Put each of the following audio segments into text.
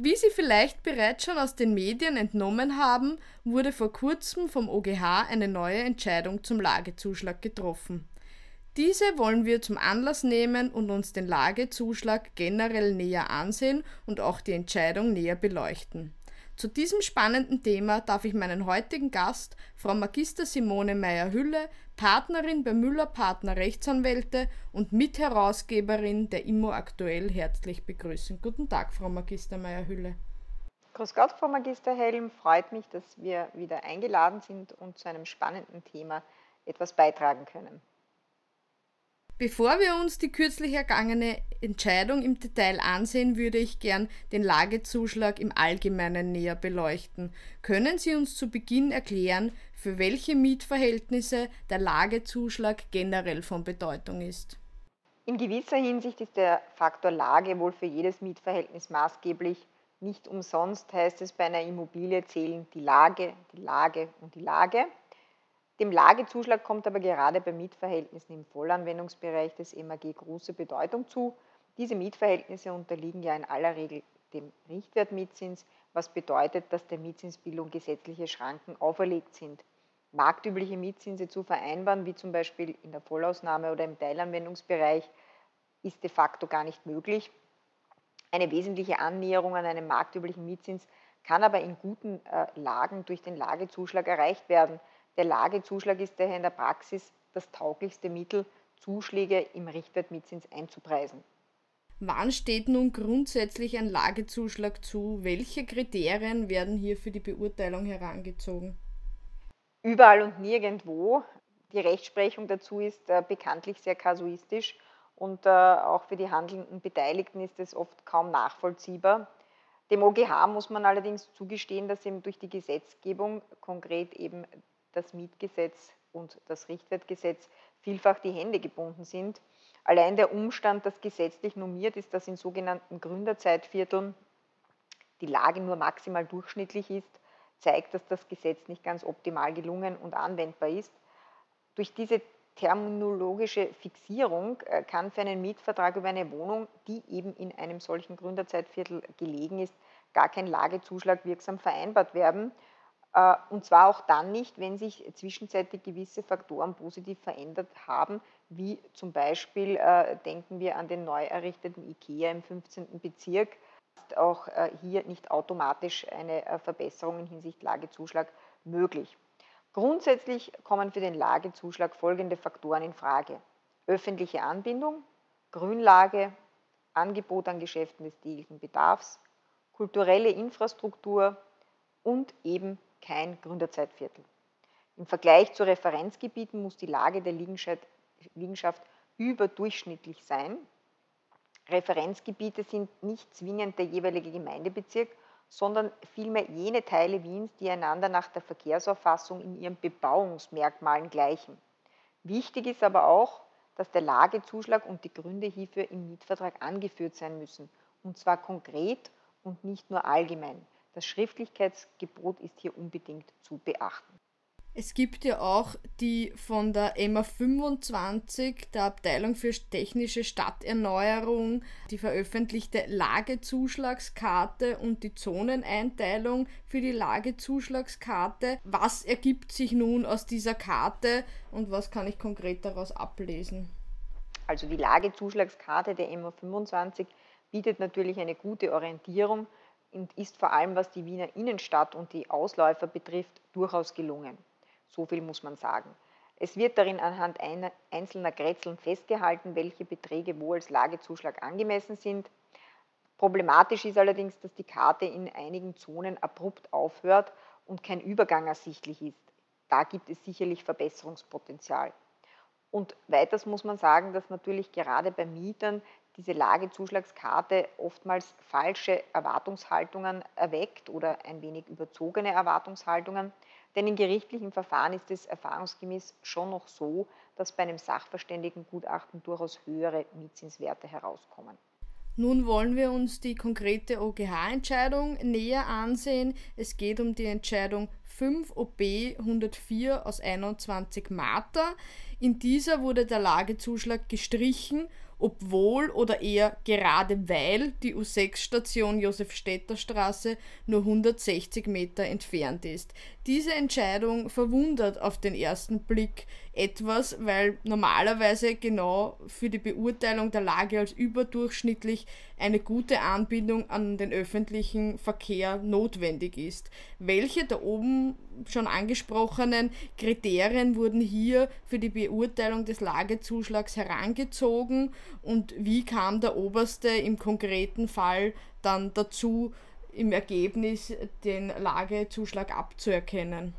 Wie Sie vielleicht bereits schon aus den Medien entnommen haben, wurde vor kurzem vom OGH eine neue Entscheidung zum Lagezuschlag getroffen. Diese wollen wir zum Anlass nehmen und uns den Lagezuschlag generell näher ansehen und auch die Entscheidung näher beleuchten. Zu diesem spannenden Thema darf ich meinen heutigen Gast, Frau Magister Simone Meyer-Hülle, Partnerin bei Müller Partner Rechtsanwälte und Mitherausgeberin der Immo Aktuell herzlich begrüßen. Guten Tag, Frau Magister Meyer-Hülle. Grüß Gott, Frau Magister Helm. Freut mich, dass wir wieder eingeladen sind und zu einem spannenden Thema etwas beitragen können. Bevor wir uns die kürzlich ergangene Entscheidung im Detail ansehen, würde ich gern den Lagezuschlag im Allgemeinen näher beleuchten. Können Sie uns zu Beginn erklären, für welche Mietverhältnisse der Lagezuschlag generell von Bedeutung ist? In gewisser Hinsicht ist der Faktor Lage wohl für jedes Mietverhältnis maßgeblich. Nicht umsonst heißt es bei einer Immobilie zählen die Lage, die Lage und die Lage. Dem Lagezuschlag kommt aber gerade bei Mietverhältnissen im Vollanwendungsbereich des MAG große Bedeutung zu. Diese Mietverhältnisse unterliegen ja in aller Regel dem Richtwertmietzins, was bedeutet, dass der Mietzinsbildung gesetzliche Schranken auferlegt sind. Marktübliche Mietzinse zu vereinbaren, wie zum Beispiel in der Vollausnahme oder im Teilanwendungsbereich, ist de facto gar nicht möglich. Eine wesentliche Annäherung an einen marktüblichen Mietzins kann aber in guten äh, Lagen durch den Lagezuschlag erreicht werden. Der Lagezuschlag ist daher in der Praxis das tauglichste Mittel, Zuschläge im Richtwertmietzins einzupreisen. Wann steht nun grundsätzlich ein Lagezuschlag zu? Welche Kriterien werden hier für die Beurteilung herangezogen? Überall und nirgendwo. Die Rechtsprechung dazu ist äh, bekanntlich sehr kasuistisch und äh, auch für die handelnden Beteiligten ist es oft kaum nachvollziehbar. Dem OGH muss man allerdings zugestehen, dass eben durch die Gesetzgebung, konkret eben das Mietgesetz und das Richtwertgesetz vielfach die Hände gebunden sind. Allein der Umstand, dass gesetzlich normiert ist, dass in sogenannten Gründerzeitvierteln die Lage nur maximal durchschnittlich ist, zeigt, dass das Gesetz nicht ganz optimal gelungen und anwendbar ist. Durch diese terminologische Fixierung äh, kann für einen Mietvertrag über eine Wohnung, die eben in einem solchen Gründerzeitviertel gelegen ist, gar kein Lagezuschlag wirksam vereinbart werden. Äh, und zwar auch dann nicht, wenn sich zwischenzeitlich gewisse Faktoren positiv verändert haben, wie zum Beispiel äh, denken wir an den neu errichteten IKEA im 15. Bezirk, ist auch äh, hier nicht automatisch eine Verbesserung in Hinsicht Lagezuschlag möglich. Grundsätzlich kommen für den Lagezuschlag folgende Faktoren in Frage. Öffentliche Anbindung, Grünlage, Angebot an Geschäften des täglichen Bedarfs, kulturelle Infrastruktur und eben kein Gründerzeitviertel. Im Vergleich zu Referenzgebieten muss die Lage der Liegenschaft überdurchschnittlich sein. Referenzgebiete sind nicht zwingend der jeweilige Gemeindebezirk, sondern vielmehr jene Teile Wiens, die einander nach der Verkehrsauffassung in ihren Bebauungsmerkmalen gleichen. Wichtig ist aber auch, dass der Lagezuschlag und die Gründe hierfür im Mietvertrag angeführt sein müssen, und zwar konkret und nicht nur allgemein. Das Schriftlichkeitsgebot ist hier unbedingt zu beachten. Es gibt ja auch die von der EMA 25, der Abteilung für technische Stadterneuerung, die veröffentlichte Lagezuschlagskarte und die Zoneneinteilung für die Lagezuschlagskarte. Was ergibt sich nun aus dieser Karte und was kann ich konkret daraus ablesen? Also die Lagezuschlagskarte der EMA 25 bietet natürlich eine gute Orientierung und ist vor allem, was die Wiener Innenstadt und die Ausläufer betrifft, durchaus gelungen. So viel muss man sagen. Es wird darin anhand einzelner Grätzeln festgehalten, welche Beträge wo als Lagezuschlag angemessen sind. Problematisch ist allerdings, dass die Karte in einigen Zonen abrupt aufhört und kein Übergang ersichtlich ist. Da gibt es sicherlich Verbesserungspotenzial. Und weiters muss man sagen, dass natürlich gerade bei Mietern diese Lagezuschlagskarte oftmals falsche Erwartungshaltungen erweckt oder ein wenig überzogene Erwartungshaltungen. Denn in gerichtlichen Verfahren ist es erfahrungsgemäß schon noch so, dass bei einem Sachverständigengutachten durchaus höhere Mietzinswerte herauskommen. Nun wollen wir uns die konkrete OGH-Entscheidung näher ansehen. Es geht um die Entscheidung 5 OB 104 aus 21 Marta. In dieser wurde der Lagezuschlag gestrichen obwohl oder eher gerade weil die U6-Station Josefstädter Straße nur 160 Meter entfernt ist. Diese Entscheidung verwundert auf den ersten Blick etwas, weil normalerweise genau für die Beurteilung der Lage als überdurchschnittlich eine gute Anbindung an den öffentlichen Verkehr notwendig ist. Welche der oben schon angesprochenen Kriterien wurden hier für die Beurteilung des Lagezuschlags herangezogen und wie kam der Oberste im konkreten Fall dann dazu, im Ergebnis den Lagezuschlag abzuerkennen?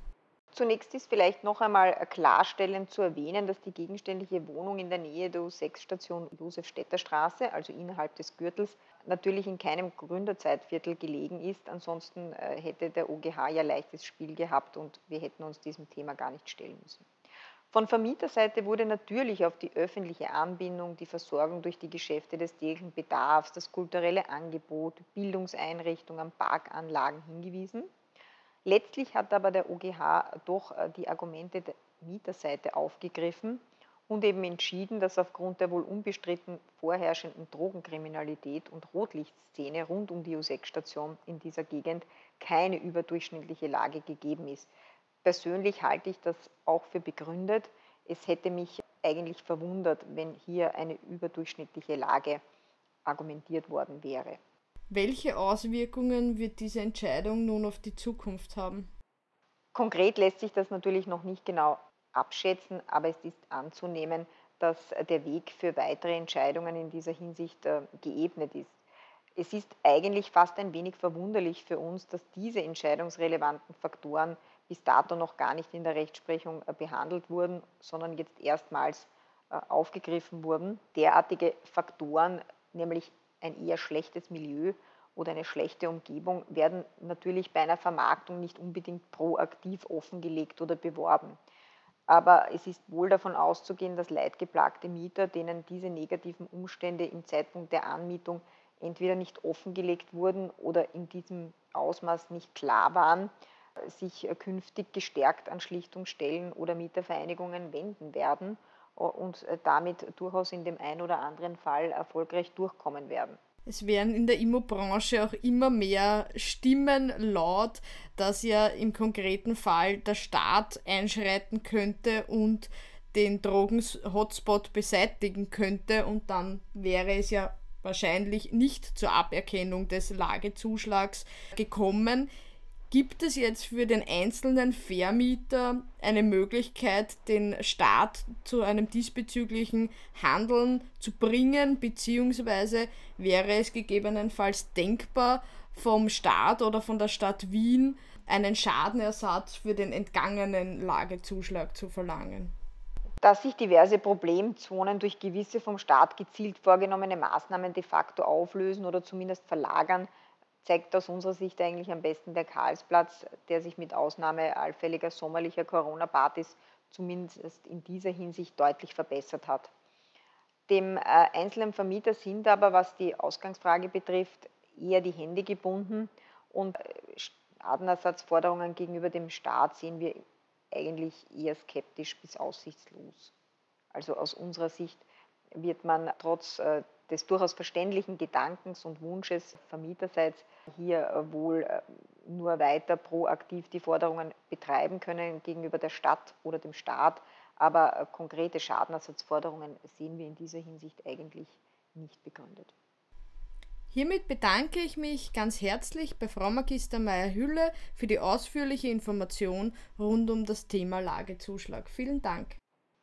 Zunächst ist vielleicht noch einmal klarstellend zu erwähnen, dass die gegenständliche Wohnung in der Nähe der U6-Station Josefstädter Straße, also innerhalb des Gürtels, natürlich in keinem Gründerzeitviertel gelegen ist. Ansonsten äh, hätte der OGH ja leichtes Spiel gehabt und wir hätten uns diesem Thema gar nicht stellen müssen. Von Vermieterseite wurde natürlich auf die öffentliche Anbindung, die Versorgung durch die Geschäfte des täglichen Bedarfs, das kulturelle Angebot, Bildungseinrichtungen, Parkanlagen hingewiesen. Letztlich hat aber der OGH doch äh, die Argumente der Mieterseite aufgegriffen und eben entschieden, dass aufgrund der wohl unbestritten vorherrschenden Drogenkriminalität und Rotlichtszene rund um die U6-Station in dieser Gegend keine überdurchschnittliche Lage gegeben ist. Persönlich halte ich das auch für begründet. Es hätte mich eigentlich verwundert, wenn hier eine überdurchschnittliche Lage argumentiert worden wäre. Welche Auswirkungen wird diese Entscheidung nun auf die Zukunft haben? Konkret lässt sich das natürlich noch nicht genau abschätzen, aber es ist anzunehmen, dass der Weg für weitere Entscheidungen in dieser Hinsicht äh, geebnet ist. Es ist eigentlich fast ein wenig verwunderlich für uns, dass diese entscheidungsrelevanten Faktoren bis dato noch gar nicht in der Rechtsprechung äh, behandelt wurden, sondern jetzt erstmals äh, aufgegriffen wurden. Derartige Faktoren, nämlich ein eher schlechtes Milieu oder eine schlechte Umgebung, werden natürlich bei einer Vermarktung nicht unbedingt proaktiv offengelegt oder beworben. Aber es ist wohl davon auszugehen, dass leidgeplagte Mieter, denen diese negativen Umstände im Zeitpunkt der Anmietung entweder nicht offengelegt wurden oder in diesem Ausmaß nicht klar waren, sich künftig gestärkt an Schlichtungsstellen oder Mietervereinigungen wenden werden und damit durchaus in dem einen oder anderen Fall erfolgreich durchkommen werden. Es werden in der Immobranche auch immer mehr Stimmen laut, dass ja im konkreten Fall der Staat einschreiten könnte und den Drogen-Hotspot beseitigen könnte und dann wäre es ja wahrscheinlich nicht zur Aberkennung des Lagezuschlags gekommen. Gibt es jetzt für den einzelnen Vermieter eine Möglichkeit, den Staat zu einem diesbezüglichen Handeln zu bringen, beziehungsweise wäre es gegebenenfalls denkbar, vom Staat oder von der Stadt Wien einen Schadenersatz für den entgangenen Lagezuschlag zu verlangen? Dass sich diverse Problemzonen durch gewisse vom Staat gezielt vorgenommene Maßnahmen de facto auflösen oder zumindest verlagern, zeigt aus unserer Sicht eigentlich am besten der Karlsplatz, der sich mit Ausnahme allfälliger sommerlicher Corona-Partys zumindest in dieser Hinsicht deutlich verbessert hat. Dem äh, einzelnen Vermieter sind aber, was die Ausgangsfrage betrifft, eher die Hände gebunden und äh, Schadenersatzforderungen gegenüber dem Staat sehen wir eigentlich eher skeptisch bis aussichtslos. Also aus unserer Sicht wird man trotz äh, des durchaus verständlichen Gedankens und Wunsches vermieterseits hier äh, wohl äh, nur weiter proaktiv die Forderungen betreiben können gegenüber der Stadt oder dem Staat. Aber konkrete Schadenersatzforderungen sehen wir in dieser Hinsicht eigentlich nicht begründet. Hiermit bedanke ich mich ganz herzlich bei Frau Magister Meyer-Hülle für die ausführliche Information rund um das Thema Lagezuschlag. Vielen Dank.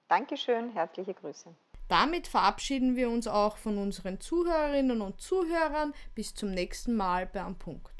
Dankeschön, herzliche Grüße. Damit verabschieden wir uns auch von unseren Zuhörerinnen und Zuhörern. Bis zum nächsten Mal bei Am Punkt.